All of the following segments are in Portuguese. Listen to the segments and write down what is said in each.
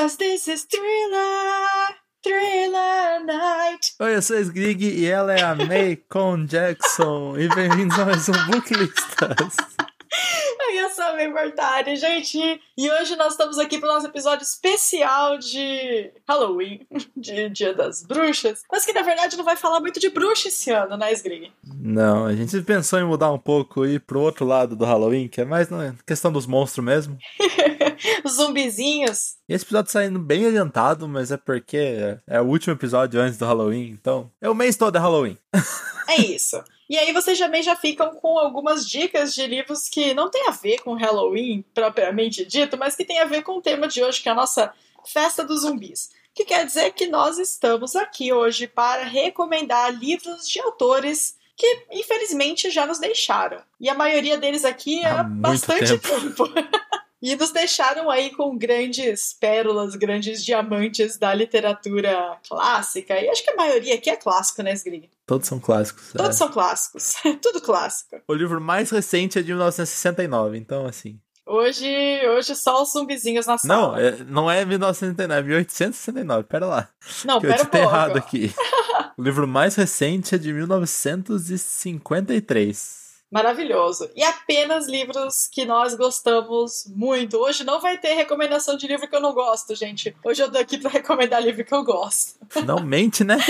Cause this is thriller, thriller night. Oi, eu sou a Sgrig e ela é a May con Jackson. E bem-vindos a mais um Booklistas. Eu sou a May Mortari, gente. E hoje nós estamos aqui para o nosso episódio especial de Halloween, de Dia das Bruxas. Mas que na verdade não vai falar muito de bruxa esse ano, né, Sgrig? Não, a gente pensou em mudar um pouco e ir pro outro lado do Halloween, que é mais na questão dos monstros mesmo. Os zumbizinhos. Esse episódio saindo bem adiantado, mas é porque é o último episódio antes do Halloween, então é o mês todo é Halloween. É isso. E aí vocês também já ficam com algumas dicas de livros que não tem a ver com Halloween propriamente dito, mas que tem a ver com o tema de hoje, que é a nossa festa dos zumbis. Que quer dizer que nós estamos aqui hoje para recomendar livros de autores que infelizmente já nos deixaram. E a maioria deles aqui é Há bastante tempo. tempo. E nos deixaram aí com grandes pérolas, grandes diamantes da literatura clássica. E acho que a maioria aqui é clássico, né, Sgrig? Todos são clássicos. Todos é. são clássicos. Tudo clássico. O livro mais recente é de 1969, então assim. Hoje, hoje só os zumbizinhos na sala. Não, é, não é 1969, é 1869, pera lá. Não, que eu pera um ditei pouco. errado aqui. o livro mais recente é de 1953. Maravilhoso. E apenas livros que nós gostamos muito. Hoje não vai ter recomendação de livro que eu não gosto, gente. Hoje eu tô aqui pra recomendar livro que eu gosto. Finalmente, né?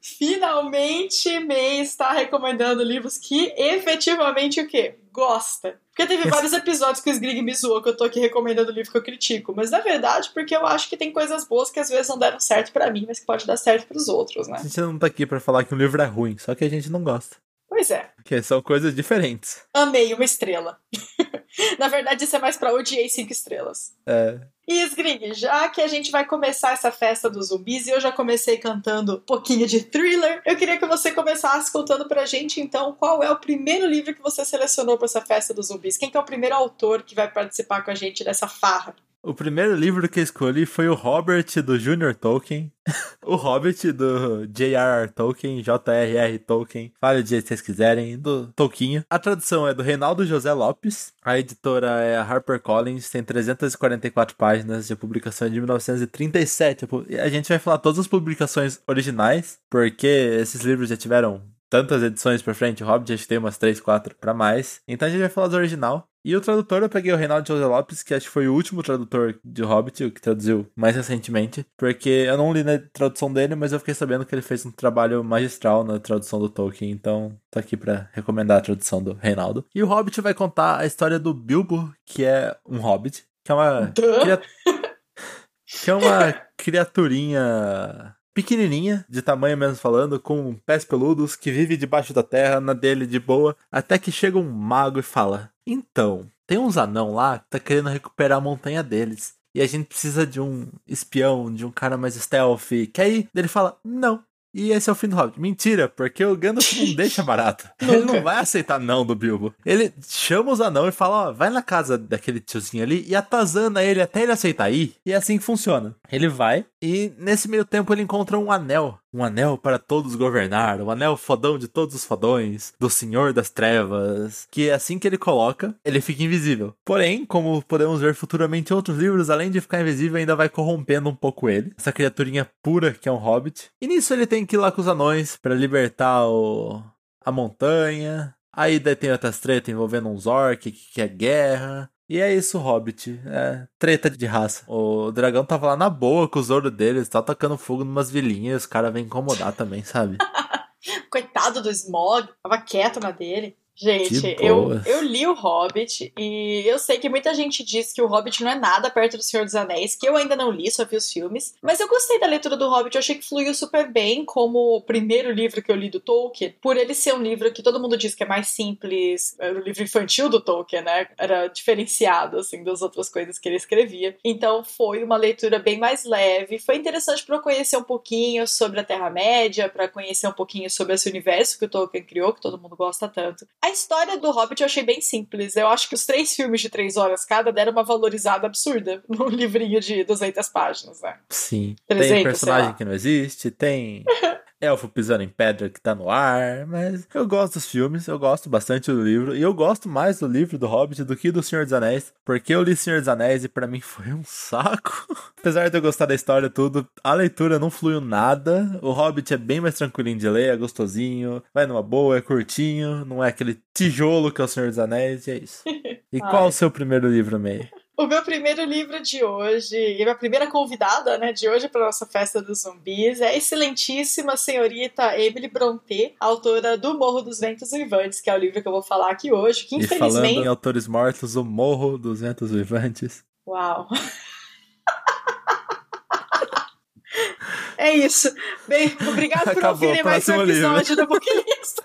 Finalmente, May está recomendando livros que efetivamente o quê? Gosta. Porque teve vários episódios que o Sgrig me zoou que eu tô aqui recomendando livro que eu critico. Mas na verdade, porque eu acho que tem coisas boas que às vezes não deram certo pra mim, mas que pode dar certo pros outros, né? A gente não tá aqui pra falar que um livro é ruim, só que a gente não gosta. Pois é. Porque são coisas diferentes. Amei uma estrela. na verdade, isso é mais pra odiei cinco estrelas. É, E Sgrig, já que a gente vai começar essa festa dos zumbis e eu já comecei cantando um pouquinho de thriller, eu queria que você começasse contando pra gente então qual é o primeiro livro que você selecionou pra essa festa dos zumbis. Quem que é o primeiro autor que vai participar com a gente dessa farra? O primeiro livro que escolhi foi o Robert do Junior Tolkien. o Hobbit do J.R.R. Tolkien, J.R.R. Tolkien. Fale do jeito que vocês quiserem, do Tolkien. A tradução é do Reinaldo José Lopes. A editora é a HarperCollins, tem 344 páginas de publicação de 1937. E A gente vai falar todas as publicações originais, porque esses livros já tiveram tantas edições pra frente. O Hobbit acho que tem umas 3, 4 pra mais. Então a gente vai falar do original. E o tradutor eu peguei o Reinaldo José Lopes, que acho que foi o último tradutor de Hobbit, o que traduziu mais recentemente. Porque eu não li na tradução dele, mas eu fiquei sabendo que ele fez um trabalho magistral na tradução do Tolkien. Então tô aqui pra recomendar a tradução do Reinaldo. E o Hobbit vai contar a história do Bilbo, que é um Hobbit. Que é uma, que é uma criaturinha pequenininha, de tamanho mesmo falando, com pés peludos, que vive debaixo da terra, na dele de boa, até que chega um mago e fala: Então, tem uns anão lá que tá querendo recuperar a montanha deles. E a gente precisa de um espião, de um cara mais stealth. Que aí ele fala: Não. E esse é o fim do Hobbit. Mentira, porque o Gandalf não deixa barato. Ele não vai aceitar não do Bilbo. Ele chama os anão e fala, ó, vai na casa daquele tiozinho ali e atazana ele até ele aceitar ir. E é assim que funciona. Ele vai e nesse meio tempo ele encontra um anel. Um anel para todos governar. Um anel fodão de todos os fodões. Do Senhor das Trevas. Que assim que ele coloca, ele fica invisível. Porém, como podemos ver futuramente em outros livros, além de ficar invisível, ainda vai corrompendo um pouco ele. Essa criaturinha pura que é um hobbit. E nisso ele tem que ir lá com os anões para libertar o... a montanha. Aí daí tem outras tretas envolvendo uns orc que quer guerra. E é isso, Hobbit. É treta de raça. O dragão tava lá na boa com o Zoro deles, tá tacando fogo numas vilinhas, os caras vêm incomodar também, sabe? Coitado do Smog, tava quieto na dele. Gente, eu, eu li o Hobbit e eu sei que muita gente diz que o Hobbit não é nada perto do Senhor dos Anéis, que eu ainda não li, só vi os filmes. Mas eu gostei da leitura do Hobbit, eu achei que fluiu super bem, como o primeiro livro que eu li do Tolkien, por ele ser um livro que todo mundo diz que é mais simples, era o livro infantil do Tolkien, né? Era diferenciado, assim, das outras coisas que ele escrevia. Então foi uma leitura bem mais leve. Foi interessante para eu conhecer um pouquinho sobre a Terra-média, para conhecer um pouquinho sobre esse universo que o Tolkien criou, que todo mundo gosta tanto. A história do Hobbit eu achei bem simples. Eu acho que os três filmes de três horas cada deram uma valorizada absurda no livrinho de 200 páginas, né? Sim. 300, tem personagem que não existe, tem elfo pisando em pedra que tá no ar, mas eu gosto dos filmes, eu gosto bastante do livro, e eu gosto mais do livro do Hobbit do que do Senhor dos Anéis, porque eu li Senhor dos Anéis e para mim foi um saco. Apesar de eu gostar da história tudo, a leitura não fluiu nada. O Hobbit é bem mais tranquilinho de ler, é gostosinho, vai numa boa, é curtinho, não é aquele tijolo que é o Senhor dos Anéis, e é isso. E qual o seu primeiro livro, May? O meu primeiro livro de hoje, e a primeira convidada né, de hoje para nossa festa dos zumbis, é a excelentíssima senhorita Emily Brontë, autora do Morro dos Ventos Vivantes, que é o livro que eu vou falar aqui hoje, que infelizmente... E falando em autores mortos, o Morro dos Ventos Vivantes. Uau! é isso. Bem, obrigado por ouvirem mais um episódio livro. do Booklist.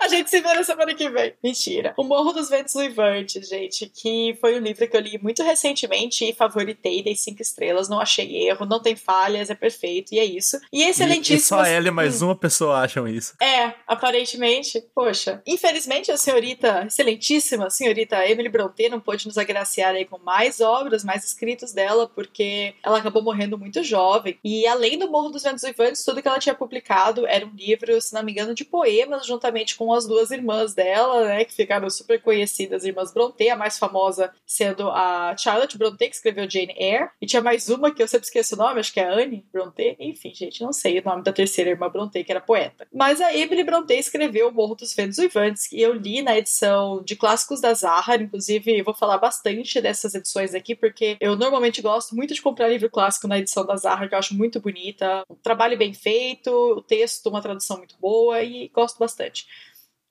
A gente se vê na semana que vem. Mentira. O Morro dos Ventos Uivantes, gente, que foi um livro que eu li muito recentemente e favoritei, dei cinco estrelas, não achei erro, não tem falhas, é perfeito, e é isso. E é excelentíssimo. E, e só ela e mais hum. uma pessoa acham isso. É, aparentemente. Poxa. Infelizmente, a senhorita, excelentíssima senhorita Emily Brontë não pôde nos agraciar aí com mais obras, mais escritos dela, porque ela acabou morrendo muito jovem. E além do Morro dos Ventos Uivantes, tudo que ela tinha publicado era um livro, se não me engano, de poemas, juntamente com as duas irmãs dela, né, que ficaram super conhecidas, irmãs Brontë, a mais famosa sendo a Charlotte Brontë, que escreveu Jane Eyre, e tinha mais uma que eu sempre esqueço o nome, acho que é Anne Brontë, enfim, gente, não sei o nome da terceira irmã Brontë, que era poeta. Mas a Emily Brontë escreveu O Morro dos Ventos Uivantes, que eu li na edição de clássicos da Zahar, inclusive vou falar bastante dessas edições aqui, porque eu normalmente gosto muito de comprar livro clássico na edição da Zahar, que eu acho muito bonita, um trabalho bem feito, o texto, uma tradução muito boa e gosto bastante.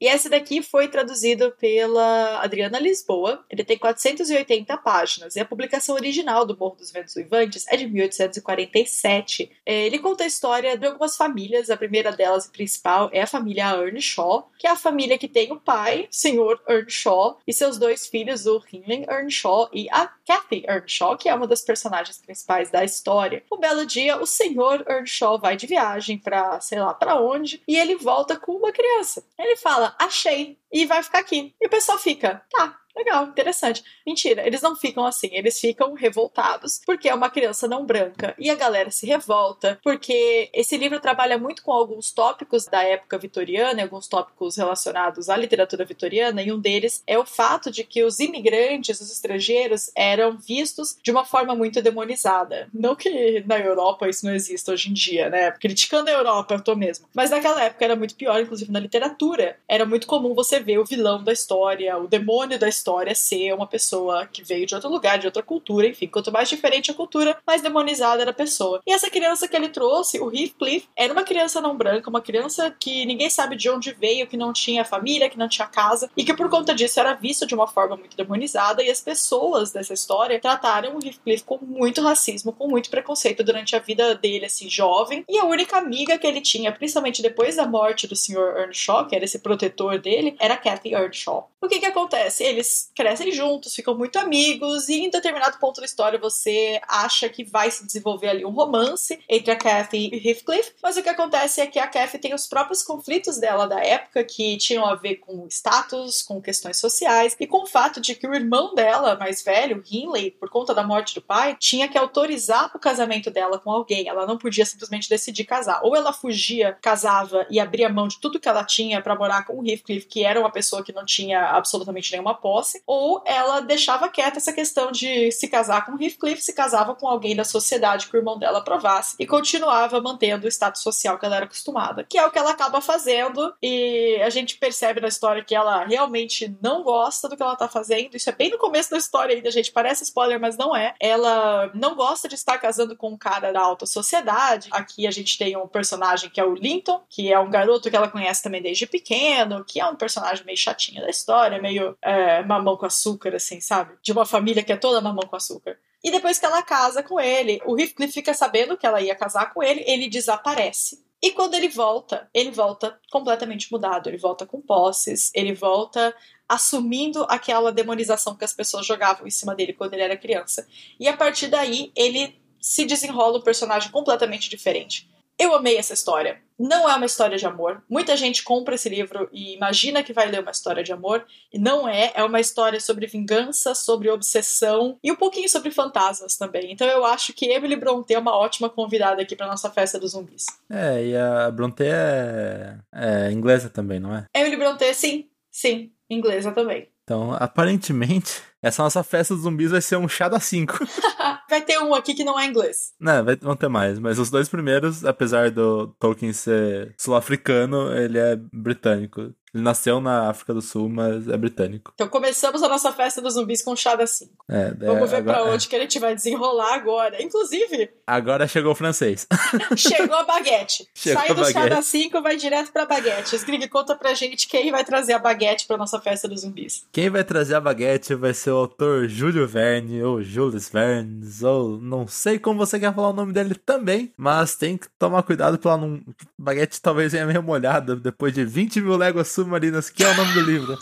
E esse daqui foi traduzido pela Adriana Lisboa. Ele tem 480 páginas. E a publicação original do Morro dos Ventos Uivantes é de 1847. É, ele conta a história de algumas famílias. A primeira delas principal é a família Earnshaw, que é a família que tem o pai, o senhor Earnshaw, e seus dois filhos, o Hinley Earnshaw e a Kathy Earnshaw, que é uma das personagens principais da história. Um belo dia, o senhor Earnshaw vai de viagem para sei lá para onde, e ele volta com uma criança. Ele fala: achei e vai ficar aqui. E o pessoal fica, tá, Legal, interessante. Mentira, eles não ficam assim, eles ficam revoltados porque é uma criança não branca e a galera se revolta porque esse livro trabalha muito com alguns tópicos da época vitoriana, alguns tópicos relacionados à literatura vitoriana e um deles é o fato de que os imigrantes, os estrangeiros, eram vistos de uma forma muito demonizada. Não que na Europa isso não exista hoje em dia, né? Criticando a Europa, eu tô mesmo. Mas naquela época era muito pior, inclusive na literatura. Era muito comum você ver o vilão da história, o demônio da história história ser uma pessoa que veio de outro lugar, de outra cultura, enfim, quanto mais diferente a cultura, mais demonizada era a pessoa. E essa criança que ele trouxe, o Heathcliff, era uma criança não branca, uma criança que ninguém sabe de onde veio, que não tinha família, que não tinha casa, e que por conta disso era visto de uma forma muito demonizada, e as pessoas dessa história trataram o Heathcliff com muito racismo, com muito preconceito durante a vida dele, assim, jovem, e a única amiga que ele tinha, principalmente depois da morte do Sr. Earnshaw, que era esse protetor dele, era Kathy Earnshaw. O que que acontece? Eles crescem juntos, ficam muito amigos, e em determinado ponto da história você acha que vai se desenvolver ali um romance entre a Kathy e Heathcliff, mas o que acontece é que a Kathy tem os próprios conflitos dela da época que tinham a ver com status, com questões sociais e com o fato de que o irmão dela, mais velho, Hinley, por conta da morte do pai, tinha que autorizar o casamento dela com alguém. Ela não podia simplesmente decidir casar. Ou ela fugia, casava e abria mão de tudo que ela tinha para morar com o Heathcliff, que era uma pessoa que não tinha absolutamente nenhuma posse posse, ou ela deixava quieta essa questão de se casar com Heathcliff, se casava com alguém da sociedade que o irmão dela aprovasse e continuava mantendo o status social que ela era acostumada, que é o que ela acaba fazendo e a gente percebe na história que ela realmente não gosta do que ela tá fazendo. Isso é bem no começo da história ainda, gente, parece spoiler, mas não é. Ela não gosta de estar casando com um cara da alta sociedade. Aqui a gente tem um personagem que é o Linton, que é um garoto que ela conhece também desde pequeno, que é um personagem meio chatinho da história, meio é, mamão com açúcar, assim, sabe? De uma família que é toda mamão com açúcar. E depois que ela casa com ele, o Heathcliff fica sabendo que ela ia casar com ele, ele desaparece. E quando ele volta, ele volta completamente mudado. Ele volta com posses, ele volta assumindo aquela demonização que as pessoas jogavam em cima dele quando ele era criança. E a partir daí, ele se desenrola um personagem completamente diferente. Eu amei essa história. Não é uma história de amor. Muita gente compra esse livro e imagina que vai ler uma história de amor, e não é. É uma história sobre vingança, sobre obsessão e um pouquinho sobre fantasmas também. Então eu acho que Emily Brontë é uma ótima convidada aqui para nossa festa dos zumbis. É, e a Brontë é, é inglesa também, não é? Emily Brontë, sim, sim, inglesa também. Então, aparentemente, essa nossa festa dos zumbis vai ser um chá da 5. vai ter um aqui que não é inglês. Não, vai, vão ter mais. Mas os dois primeiros, apesar do Tolkien ser sul-africano, ele é britânico. Ele nasceu na África do Sul, mas é britânico. Então começamos a nossa festa dos zumbis com chá da 5. É, Vamos ver agora... pra onde que a gente vai desenrolar agora. Inclusive. Agora chegou o francês. chegou a baguete. Chegou Sai do baguete. chá da 5 vai direto pra baguete. Skrig, conta pra gente quem vai trazer a baguete pra nossa festa dos zumbis. Quem vai trazer a baguete vai ser o autor Júlio Verne, ou Jules Verne, ou não sei como você quer falar o nome dele também, mas tem que tomar cuidado pra não. Baguete talvez venha meio molhada depois de 20 mil léguas submarinas, que é o nome do livro.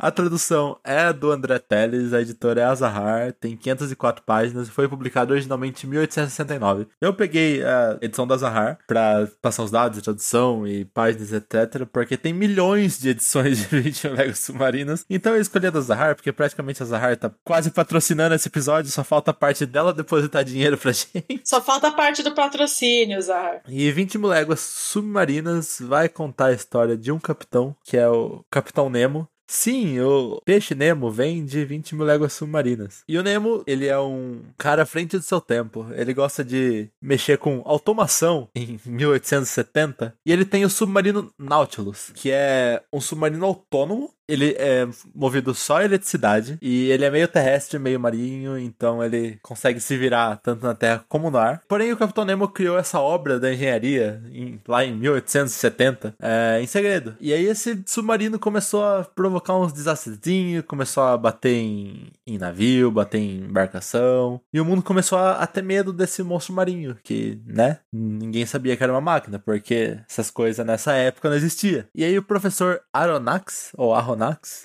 A tradução é do André Teles, a editora é Azahar, tem 504 páginas e foi publicado originalmente em 1869. Eu peguei a edição da Azahar para passar os dados de tradução e páginas, etc, porque tem milhões de edições de 20 Legos Submarinos. Então eu escolhi a da Azahar, porque praticamente a Azahar tá quase patrocinando esse episódio, só falta a parte dela depositar dinheiro pra gente. Só falta a parte do patrocínio, Azahar. E 20 Léguas Submarinas vai contar a história de um capitão, que é o Capitão Nemo, Sim, o peixe Nemo vem de 20 mil léguas submarinas. E o Nemo, ele é um cara à frente do seu tempo. Ele gosta de mexer com automação em 1870. E ele tem o submarino Nautilus, que é um submarino autônomo ele é movido só a eletricidade e ele é meio terrestre, meio marinho, então ele consegue se virar tanto na terra como no ar. Porém, o Capitão Nemo criou essa obra da engenharia em, lá em 1870 é, em segredo. E aí esse submarino começou a provocar uns desastrezinhos, começou a bater em, em, navio, bater em embarcação, e o mundo começou a, a ter medo desse monstro marinho, que, né, ninguém sabia que era uma máquina, porque essas coisas nessa época não existiam. E aí o professor Aronnax, ou Aronnax,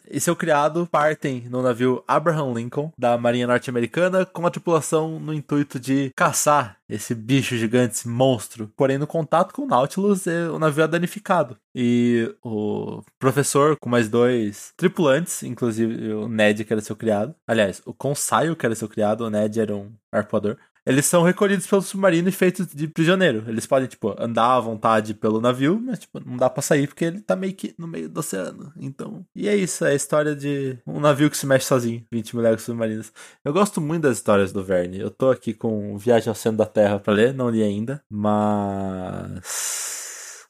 E seu criado partem no navio Abraham Lincoln da Marinha Norte-Americana com a tripulação no intuito de caçar esse bicho gigante, esse monstro. Porém, no contato com o Nautilus, o navio é danificado. E o professor, com mais dois tripulantes, inclusive o Ned, que era seu criado. Aliás, o Consaio, que era seu criado, o Ned era um arpoador eles são recolhidos pelo submarino e feitos de prisioneiro. Eles podem, tipo, andar à vontade pelo navio, mas, tipo, não dá pra sair porque ele tá meio que no meio do oceano. Então. E é isso, é a história de um navio que se mexe sozinho, 20 mil léguas submarinas. Eu gosto muito das histórias do Verne. Eu tô aqui com Viagem ao Centro da Terra pra ler, não li ainda, mas.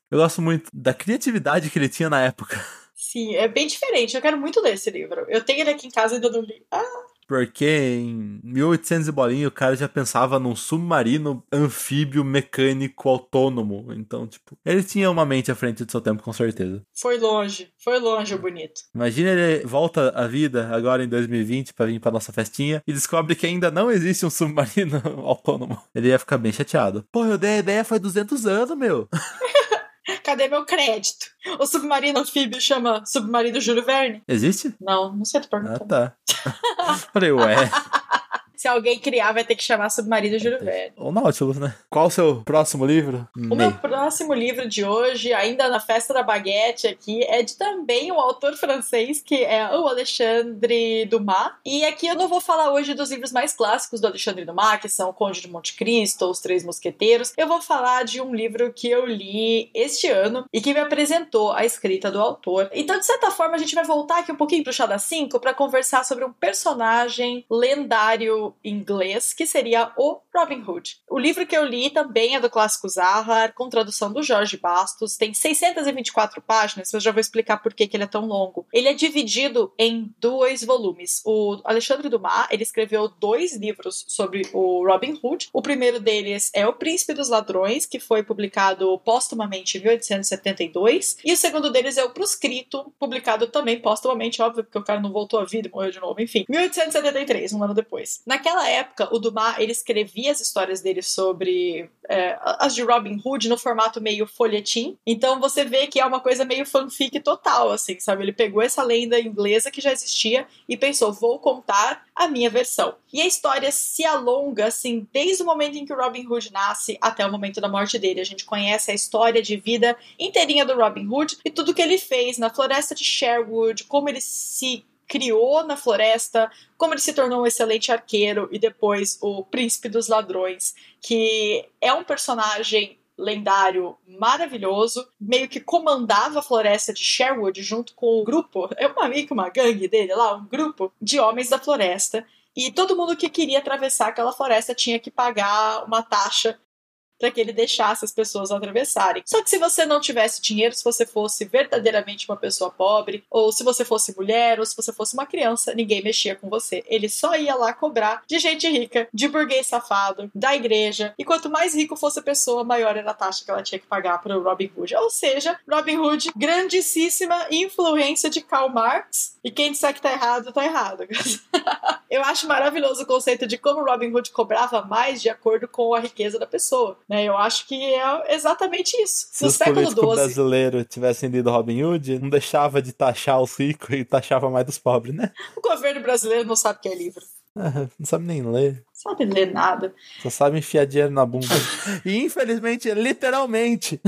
Eu gosto muito da criatividade que ele tinha na época. Sim, é bem diferente. Eu quero muito ler esse livro. Eu tenho ele aqui em casa e ainda não li. Ah! Porque em 1800 e bolinha o cara já pensava num submarino anfíbio mecânico autônomo. Então, tipo, ele tinha uma mente à frente do seu tempo, com certeza. Foi longe, foi longe o bonito. Imagina ele volta à vida agora em 2020 para vir pra nossa festinha e descobre que ainda não existe um submarino autônomo. Ele ia ficar bem chateado. Pô, eu dei a ideia faz 200 anos, meu. Cadê meu crédito? O submarino anfíbio chama Submarino Júlio Verne? Existe? Não, não sei, tô perguntando. Ah, tá. Falei, ué. Se alguém criar, vai ter que chamar Submarino Júlio Verne. Ou Nautilus, né? Qual o seu próximo livro? O meu próximo livro de hoje, ainda na Festa da Baguete aqui, é de também um autor francês, que é o Alexandre Dumas. E aqui eu não vou falar hoje dos livros mais clássicos do Alexandre Dumas, que são O Conde de Monte Cristo, Os Três Mosqueteiros. Eu vou falar de um livro que eu li este ano e que me apresentou a escrita do autor. Então, de certa forma, a gente vai voltar aqui um pouquinho pro Chá da 5 para conversar sobre um personagem lendário inglês, que seria o Robin Hood. O livro que eu li também é do clássico Zahar, com tradução do Jorge Bastos, tem 624 páginas, eu já vou explicar por que, que ele é tão longo. Ele é dividido em dois volumes. O Alexandre Dumas, ele escreveu dois livros sobre o Robin Hood. O primeiro deles é O Príncipe dos Ladrões, que foi publicado póstumamente em 1872, e o segundo deles é O Proscrito, publicado também póstumamente, óbvio, porque o cara não voltou à vida e morreu de novo, enfim, 1873, um ano depois. Na naquela época, o Dumas, ele escrevia as histórias dele sobre é, as de Robin Hood no formato meio folhetim. Então você vê que é uma coisa meio fanfic total, assim, sabe? Ele pegou essa lenda inglesa que já existia e pensou, vou contar a minha versão. E a história se alonga, assim, desde o momento em que o Robin Hood nasce até o momento da morte dele. A gente conhece a história de vida inteirinha do Robin Hood e tudo que ele fez na floresta de Sherwood, como ele se criou na floresta, como ele se tornou um excelente arqueiro e depois o príncipe dos ladrões, que é um personagem lendário maravilhoso, meio que comandava a floresta de Sherwood junto com o grupo, é uma meio que uma gangue dele lá, um grupo de homens da floresta. E todo mundo que queria atravessar aquela floresta tinha que pagar uma taxa para que ele deixasse as pessoas atravessarem. Só que se você não tivesse dinheiro, se você fosse verdadeiramente uma pessoa pobre, ou se você fosse mulher, ou se você fosse uma criança, ninguém mexia com você. Ele só ia lá cobrar de gente rica, de burguês safado, da igreja. E quanto mais rico fosse a pessoa, maior era a taxa que ela tinha que pagar para o Robin Hood. Ou seja, Robin Hood, grandíssima influência de Karl Marx. E quem disser que tá errado, tá errado. Eu acho maravilhoso o conceito de como Robin Hood cobrava mais de acordo com a riqueza da pessoa. Né? Eu acho que é exatamente isso. Se no os século XII brasileiros tivessem lido Robin Hood, não deixava de taxar os ricos e taxava mais dos pobres, né? O governo brasileiro não sabe o que é livro. não sabe nem ler. Sabe ler nada. Só sabe enfiar dinheiro na bunda. e infelizmente, literalmente.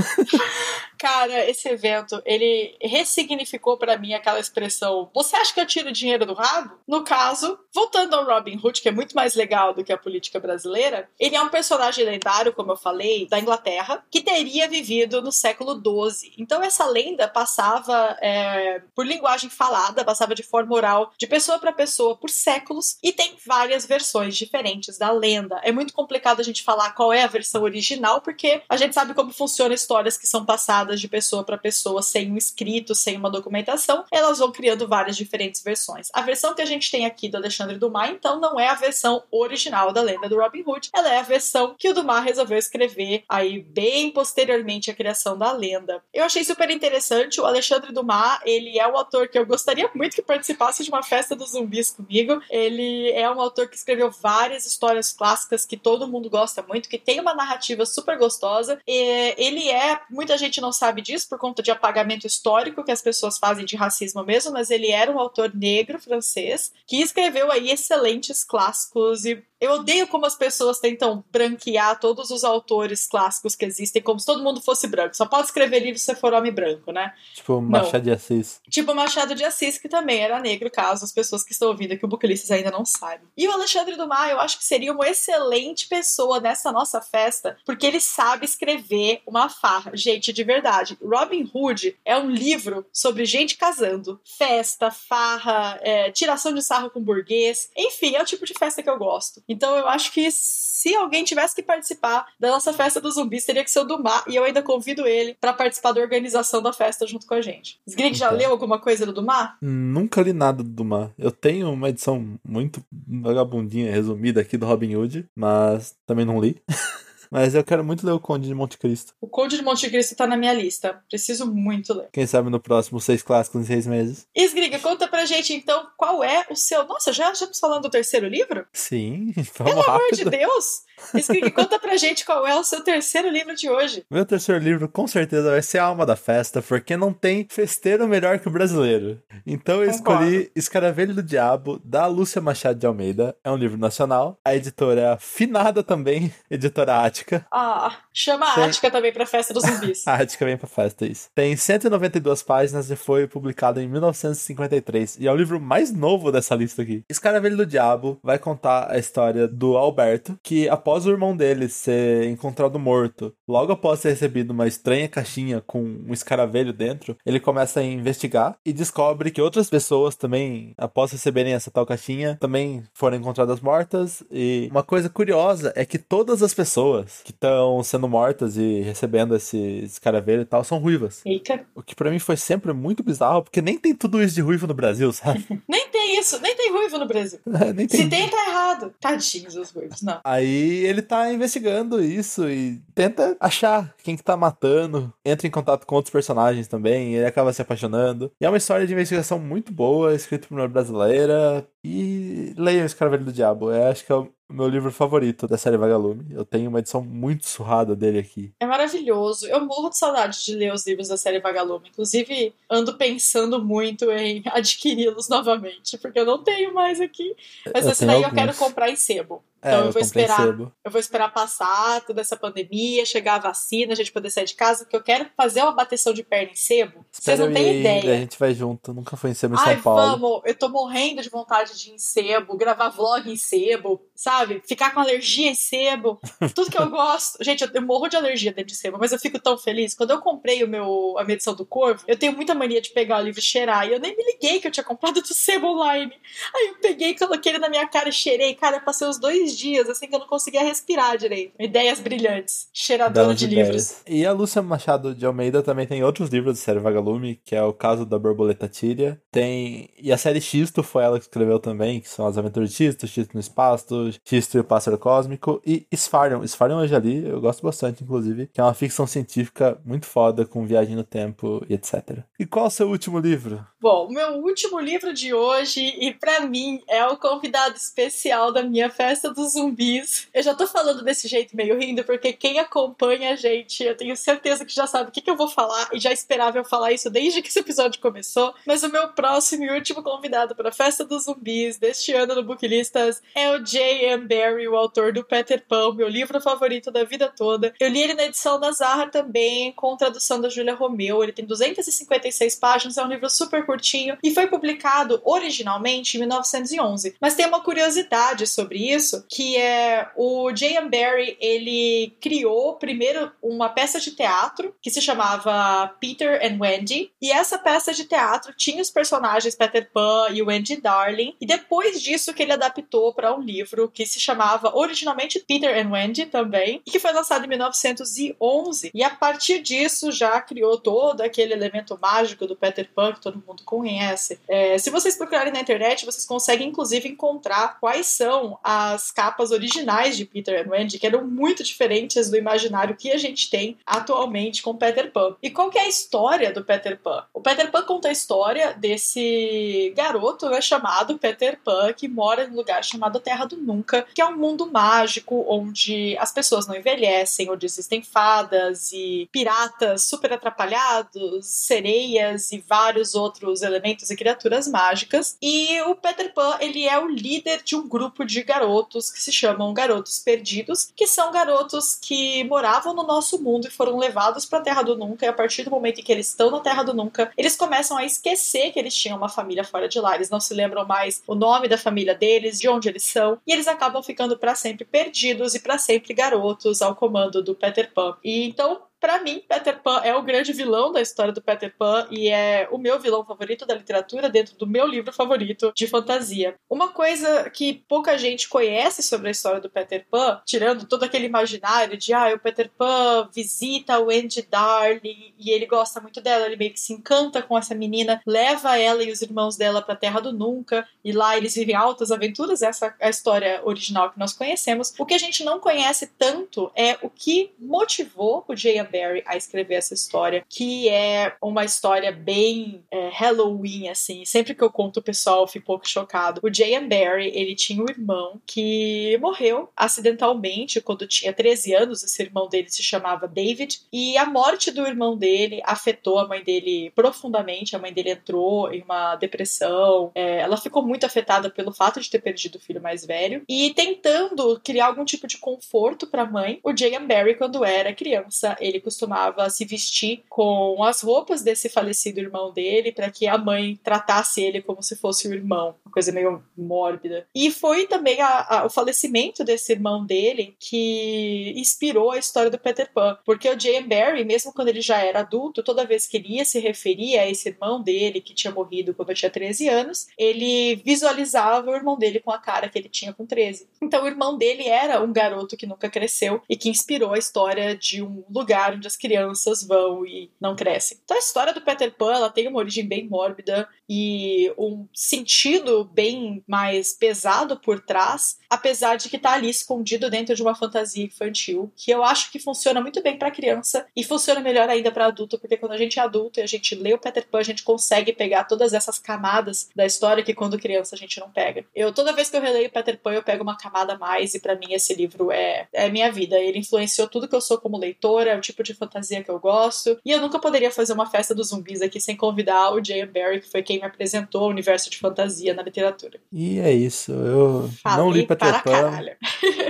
Cara, esse evento, ele ressignificou para mim aquela expressão: você acha que eu tiro dinheiro do rabo? No caso, voltando ao Robin Hood, que é muito mais legal do que a política brasileira, ele é um personagem lendário, como eu falei, da Inglaterra, que teria vivido no século XII. Então, essa lenda passava é, por linguagem falada, passava de forma oral, de pessoa para pessoa, por séculos, e tem várias versões diferentes da lenda. É muito complicado a gente falar qual é a versão original, porque a gente sabe como funcionam histórias que são passadas de pessoa para pessoa sem um escrito, sem uma documentação, elas vão criando várias diferentes versões. A versão que a gente tem aqui do Alexandre Dumas, então, não é a versão original da lenda do Robin Hood, ela é a versão que o Dumas resolveu escrever aí bem posteriormente à criação da lenda. Eu achei super interessante, o Alexandre Dumas, ele é um autor que eu gostaria muito que participasse de uma festa dos zumbis comigo. Ele é um autor que escreveu várias histórias clássicas que todo mundo gosta muito, que tem uma narrativa super gostosa. Ele é, muita gente não sabe disso por conta de apagamento histórico que as pessoas fazem de racismo mesmo, mas ele era um autor negro francês que escreveu aí excelentes clássicos e eu odeio como as pessoas tentam branquear todos os autores clássicos que existem, como se todo mundo fosse branco. Só pode escrever livro se você for homem branco, né? Tipo Machado de Assis. Tipo Machado de Assis, que também era negro, caso as pessoas que estão ouvindo aqui o Buclistas ainda não saibam. E o Alexandre Dumas, eu acho que seria uma excelente pessoa nessa nossa festa, porque ele sabe escrever uma farra. Gente, de verdade, Robin Hood é um livro sobre gente casando. Festa, farra, é, tiração de sarro com burguês. Enfim, é o tipo de festa que eu gosto. Então eu acho que se alguém tivesse que participar da nossa festa dos zumbis, teria que ser o Dumar, e eu ainda convido ele para participar da organização da festa junto com a gente. Sgrig já leu alguma coisa do Dumar? Nunca li nada do Dumar. Eu tenho uma edição muito vagabundinha, resumida aqui do Robin Hood, mas também não li. Mas eu quero muito ler o Conde de Monte Cristo. O Conde de Monte Cristo tá na minha lista. Preciso muito ler. Quem sabe no próximo seis clássicos em seis meses. Isgriga, conta pra gente então qual é o seu. Nossa, já estamos falando do terceiro livro? Sim, vamos Pelo rápido. amor de Deus! Isgriga, conta pra gente qual é o seu terceiro livro de hoje. Meu terceiro livro com certeza vai ser a alma da festa, porque não tem festeiro melhor que o brasileiro. Então eu Concordo. escolhi Escaravelho do Diabo, da Lúcia Machado de Almeida. É um livro nacional. A editora é afinada também, editora Ática. Ah, chama a Tem- Ática também pra festa dos zumbis. A Ática vem pra festa, isso. Tem 192 páginas e foi publicado em 1953. E é o livro mais novo dessa lista aqui. Escaravelho do Diabo vai contar a história do Alberto, que após o irmão dele ser encontrado morto, logo após ter recebido uma estranha caixinha com um escaravelho dentro, ele começa a investigar e descobre que outras pessoas também, após receberem essa tal caixinha, também foram encontradas mortas. E uma coisa curiosa é que todas as pessoas que estão sendo mortas e recebendo esse escaravelho e tal são ruivas. Eita. O que pra mim foi sempre muito bizarro, porque nem tem tudo isso de ruivo no Brasil, sabe? Nem tem isso, nem tem ruivo no Brasil. nem tem. Se tem, tá errado. Tadinhos os ruivos, não. Aí E ele tá investigando isso e tenta achar quem que tá matando, entra em contato com outros personagens também, ele acaba se apaixonando. E é uma história de investigação muito boa, escrita por uma brasileira. E leiam Escravelho do Diabo, eu acho que é o meu livro favorito da série Vagalume. Eu tenho uma edição muito surrada dele aqui. É maravilhoso. Eu morro de saudade de ler os livros da série Vagalume. Inclusive, ando pensando muito em adquiri-los novamente, porque eu não tenho mais aqui. Mas eu esse daí alguns. eu quero comprar em sebo. É, então é, eu, eu vou esperar. Sebo. Eu vou esperar passar toda essa pandemia, chegar a vacina, a gente poder sair de casa, porque eu quero fazer uma bateção de perna em sebo. Vocês não têm ideia. A gente vai junto. Nunca foi em sebo em Ai, São Paulo. Vamos, eu tô morrendo de vontade de ir em sebo, gravar vlog em sebo, sabe? Ficar com alergia em sebo. Tudo que eu gosto. Gente, eu, eu morro de alergia dentro de sebo, mas eu fico tão feliz. Quando eu comprei o meu, a minha edição do Corvo, eu tenho muita mania de pegar o livro e cheirar. E eu nem me liguei que eu tinha comprado do sebo online. Aí eu peguei, coloquei ele na minha cara e cheirei. Cara, eu passei uns dois dias assim que eu não conseguia respirar direito. Ideias brilhantes. Cheiradora de ideias. livros. E a Lúcia Machado de Almeida também tem outros livros da série Vagalume, que é o caso da borboleta Tíria. Tem. E a série Xisto foi ela que escreveu também, que são as aventuras de Xisto, Xisto no Espaço, Xisto e o Pássaro Cósmico. E Sfarion. Sfarion eu já li, eu gosto bastante, inclusive, que é uma ficção científica muito foda, com viagem no tempo e etc. E qual é o seu último livro? Bom, o meu último livro de hoje, e para mim é o convidado especial da minha festa dos zumbis. Eu já tô falando desse jeito meio rindo, porque quem acompanha a gente, eu tenho certeza que já sabe o que, que eu vou falar, e já esperava eu falar isso desde que esse episódio começou. Mas o meu próximo e último convidado para a festa dos zumbis deste ano no Booklistas é o J.M. Barry, o autor do Peter Pan, meu livro favorito da vida toda. Eu li ele na edição da Zara também, com tradução da Julia Romeu. Ele tem 256 páginas, é um livro super curtinho e foi publicado originalmente em 1911. Mas tem uma curiosidade sobre isso, que é o J.M. Barry, ele criou primeiro uma peça de teatro que se chamava Peter and Wendy, e essa peça de teatro tinha os personagens Peter Pan e Wendy Darling, e depois disso que ele adaptou para um livro que se chamava originalmente Peter and Wendy também, e que foi lançado em 1911. E a partir disso já criou todo aquele elemento mágico do Peter Pan que todo mundo conhece. É, se vocês procurarem na internet, vocês conseguem inclusive encontrar quais são as capas originais de Peter and Wendy, que eram muito diferentes do imaginário que a gente tem atualmente com Peter Pan. E qual que é a história do Peter Pan? O Peter Pan conta a história desse garoto né, chamado Peter Pan, que mora num lugar chamado Terra do Nunca, que é um mundo mágico onde as pessoas não envelhecem, onde existem fadas e piratas super atrapalhados, sereias e vários outros elementos e criaturas mágicas. E o Peter Pan, ele é o líder de um grupo de garotos que se chamam Garotos Perdidos, que são garotos que moravam no nosso mundo e foram levados para a Terra do Nunca. E a partir do momento em que eles estão na Terra do Nunca, eles começam a esquecer que eles tinham uma família fora de lá. Eles não se lembram mais o nome da família deles, de onde eles são, e eles acabam ficando para sempre perdidos e para sempre garotos ao comando do Peter Pan. E então para mim, Peter Pan é o grande vilão da história do Peter Pan e é o meu vilão favorito da literatura dentro do meu livro favorito de fantasia. Uma coisa que pouca gente conhece sobre a história do Peter Pan, tirando todo aquele imaginário de ah, o Peter Pan visita o Andy Darling e ele gosta muito dela, ele meio que se encanta com essa menina, leva ela e os irmãos dela para a Terra do Nunca e lá eles vivem altas aventuras, essa é a história original que nós conhecemos. O que a gente não conhece tanto é o que motivou o J.M. Barry a escrever essa história, que é uma história bem é, Halloween, assim. Sempre que eu conto o pessoal fica um pouco chocado. O J.M. Barry, ele tinha um irmão que morreu acidentalmente quando tinha 13 anos. Esse irmão dele se chamava David. E a morte do irmão dele afetou a mãe dele profundamente. A mãe dele entrou em uma depressão. É, ela ficou muito afetada pelo fato de ter perdido o filho mais velho. E tentando criar algum tipo de conforto para a mãe, o J.M. Barry, quando era criança, ele costumava se vestir com as roupas desse falecido irmão dele para que a mãe tratasse ele como se fosse o irmão, uma coisa meio mórbida. E foi também a, a, o falecimento desse irmão dele que inspirou a história do Peter Pan, porque o J.M. Barry, mesmo quando ele já era adulto, toda vez que ele ia se referir a esse irmão dele que tinha morrido quando tinha 13 anos, ele visualizava o irmão dele com a cara que ele tinha com 13. Então o irmão dele era um garoto que nunca cresceu e que inspirou a história de um lugar lugar onde as crianças vão e não crescem. Então a história do Peter Pan ela tem uma origem bem mórbida e um sentido bem mais pesado por trás, apesar de que tá ali escondido dentro de uma fantasia infantil, que eu acho que funciona muito bem para criança e funciona melhor ainda para adulto, porque quando a gente é adulto e a gente lê o Peter Pan, a gente consegue pegar todas essas camadas da história que quando criança a gente não pega. Eu toda vez que eu releio Peter Pan, eu pego uma camada a mais e para mim esse livro é é minha vida. Ele influenciou tudo que eu sou como leitora, o tipo de fantasia que eu gosto, e eu nunca poderia fazer uma festa dos zumbis aqui sem convidar o J.M. Barrie, que foi quem me apresentou o universo de fantasia na literatura. E é isso. Eu Falei não li Peter para Pan.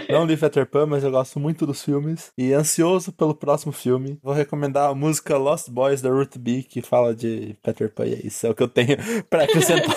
Não li Peter Pan, mas eu gosto muito dos filmes. E ansioso pelo próximo filme. Vou recomendar a música Lost Boys da Ruth B, que fala de Peter Pan. E é isso. É o que eu tenho pra acrescentar.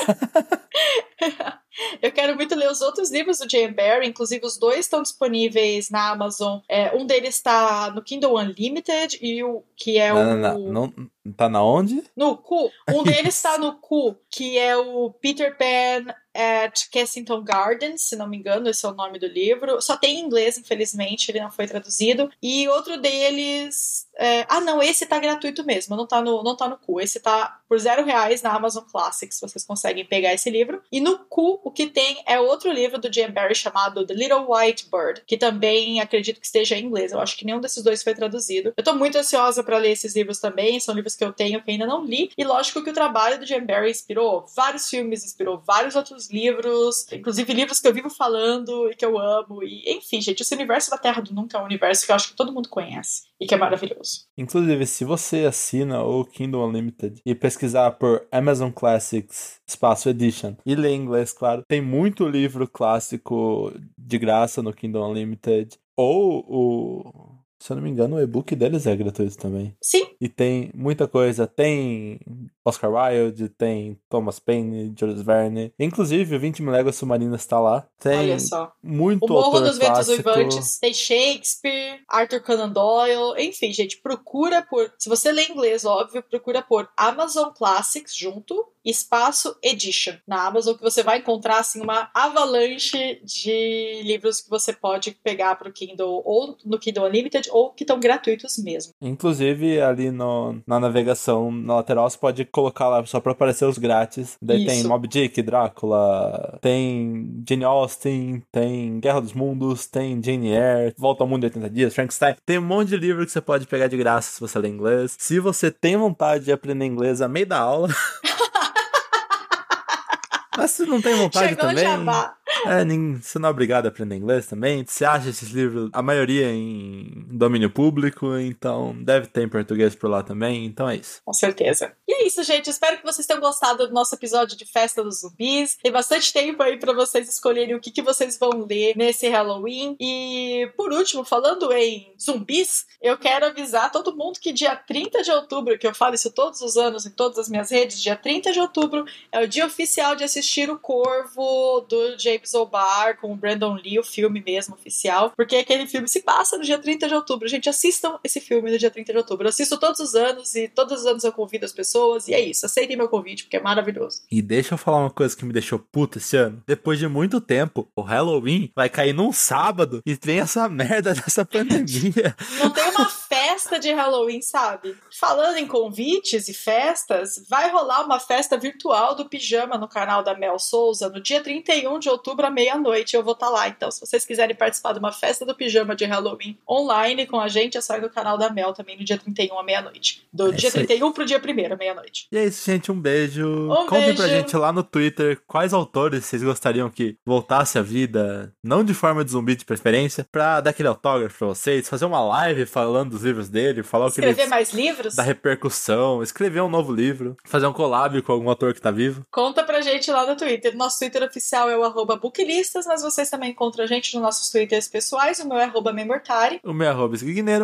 Eu quero muito ler os outros livros do J.M. Barrie, inclusive os dois estão disponíveis na Amazon. É, um deles está no Kindle Unlimited e o que é não, o não, não. Tá na onde? no cu. Um deles está no cu, que é o Peter Pan at Kensington Gardens, se não me engano, esse é o nome do livro. Só tem em inglês, infelizmente, ele não foi traduzido. E outro deles. é, Ah, não, esse tá gratuito mesmo, não tá no, não tá no cu. Esse tá por zero reais na Amazon Classics, vocês conseguem pegar esse livro. E no cu, o que tem é outro livro do Jim Barry chamado The Little White Bird, que também acredito que esteja em inglês. Eu acho que nenhum desses dois foi traduzido. Eu tô muito ansiosa para ler esses livros também, são livros que eu tenho que ainda não li. E lógico que o trabalho do Jim Barry inspirou vários filmes, inspirou vários outros livros, inclusive livros que eu vivo falando e que eu amo. E enfim, gente, esse universo da Terra do Nunca é um universo que eu acho que todo mundo conhece e que é maravilhoso. Inclusive, se você assina o Kindle Unlimited e pesquisar por Amazon Classics Espaço Edition e ler em inglês, claro, tem muito livro clássico de graça no Kindle Unlimited. Ou o. Se eu não me engano, o e-book deles é gratuito também. Sim, E tem muita coisa. Tem Oscar Wilde, tem Thomas Paine, Jules Verne. Inclusive, o 20 Mil Léguas Submarinas tá lá. Tem olha só. muito O Morro dos Ventos. Uivantes, tem Shakespeare, Arthur Conan Doyle, enfim, gente, procura por. Se você lê inglês, óbvio, procura por Amazon Classics junto, espaço Edition na Amazon, que você vai encontrar assim uma avalanche de livros que você pode pegar pro Kindle ou no Kindle Unlimited ou que estão gratuitos mesmo. Inclusive, ali no, na navegação na lateral, você pode colocar lá só pra aparecer os grátis. Daí tem Isso. Mob Dick, Drácula, tem Jane Austen, tem Guerra dos Mundos, tem Jane Eyre, Volta ao Mundo em 80 Dias, Frankenstein. Tem um monte de livro que você pode pegar de graça se você ler inglês. Se você tem vontade de aprender inglês a meio da aula. Mas se não tem vontade Chegou também. É, nem, você não é obrigado a aprender inglês também. Você acha esses livros, a maioria em domínio público, então deve ter em português por lá também. Então é isso. Com certeza. E é isso, gente. Espero que vocês tenham gostado do nosso episódio de Festa dos Zumbis. Tem bastante tempo aí pra vocês escolherem o que, que vocês vão ler nesse Halloween. E, por último, falando em zumbis, eu quero avisar todo mundo que dia 30 de outubro, que eu falo isso todos os anos em todas as minhas redes, dia 30 de outubro é o dia oficial de assistir o Corvo do James O'Barr com o Brandon Lee, o filme mesmo oficial, porque aquele filme se passa no dia 30 de outubro. Gente, assistam esse filme no dia 30 de outubro. Eu assisto todos os anos e todos os anos eu convido as pessoas e é isso. Aceitem meu convite porque é maravilhoso. E deixa eu falar uma coisa que me deixou puta esse ano. Depois de muito tempo, o Halloween vai cair num sábado e tem essa merda dessa pandemia. Não tem uma festa de Halloween, sabe? Falando em convites e festas, vai rolar uma festa virtual do pijama no canal da Mel Souza no dia 31 de outubro à meia-noite. Eu vou estar lá. Então, se vocês quiserem participar de uma festa do pijama de Halloween online com a gente, é só ir no canal da Mel também no dia 31 à meia-noite. Do É dia isso aí. 31 pro dia 1 à meia-noite. E é isso, gente. Um beijo. Um Contem pra beijo. gente lá no Twitter quais autores vocês gostariam que voltasse à vida, não de forma de zumbi de preferência, pra dar aquele autógrafo pra vocês, fazer uma live falando dos livros dele, falar o que Escrever eles. mais livros? Da repercussão, escrever um novo livro, fazer um collab com algum autor que tá vivo. Conta pra gente lá no Twitter. Nosso Twitter oficial é o arroba booklistas, mas vocês também encontram a gente nos nossos Twitters pessoais. O meu é arroba memortari. O meu é arroba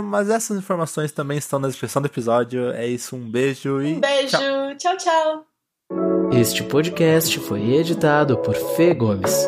mas essas informações também estão na descrição do episódio. É isso, um beijo e. Um beijo. tchau. tchau. tchau. Este podcast foi editado por Fê Gomes.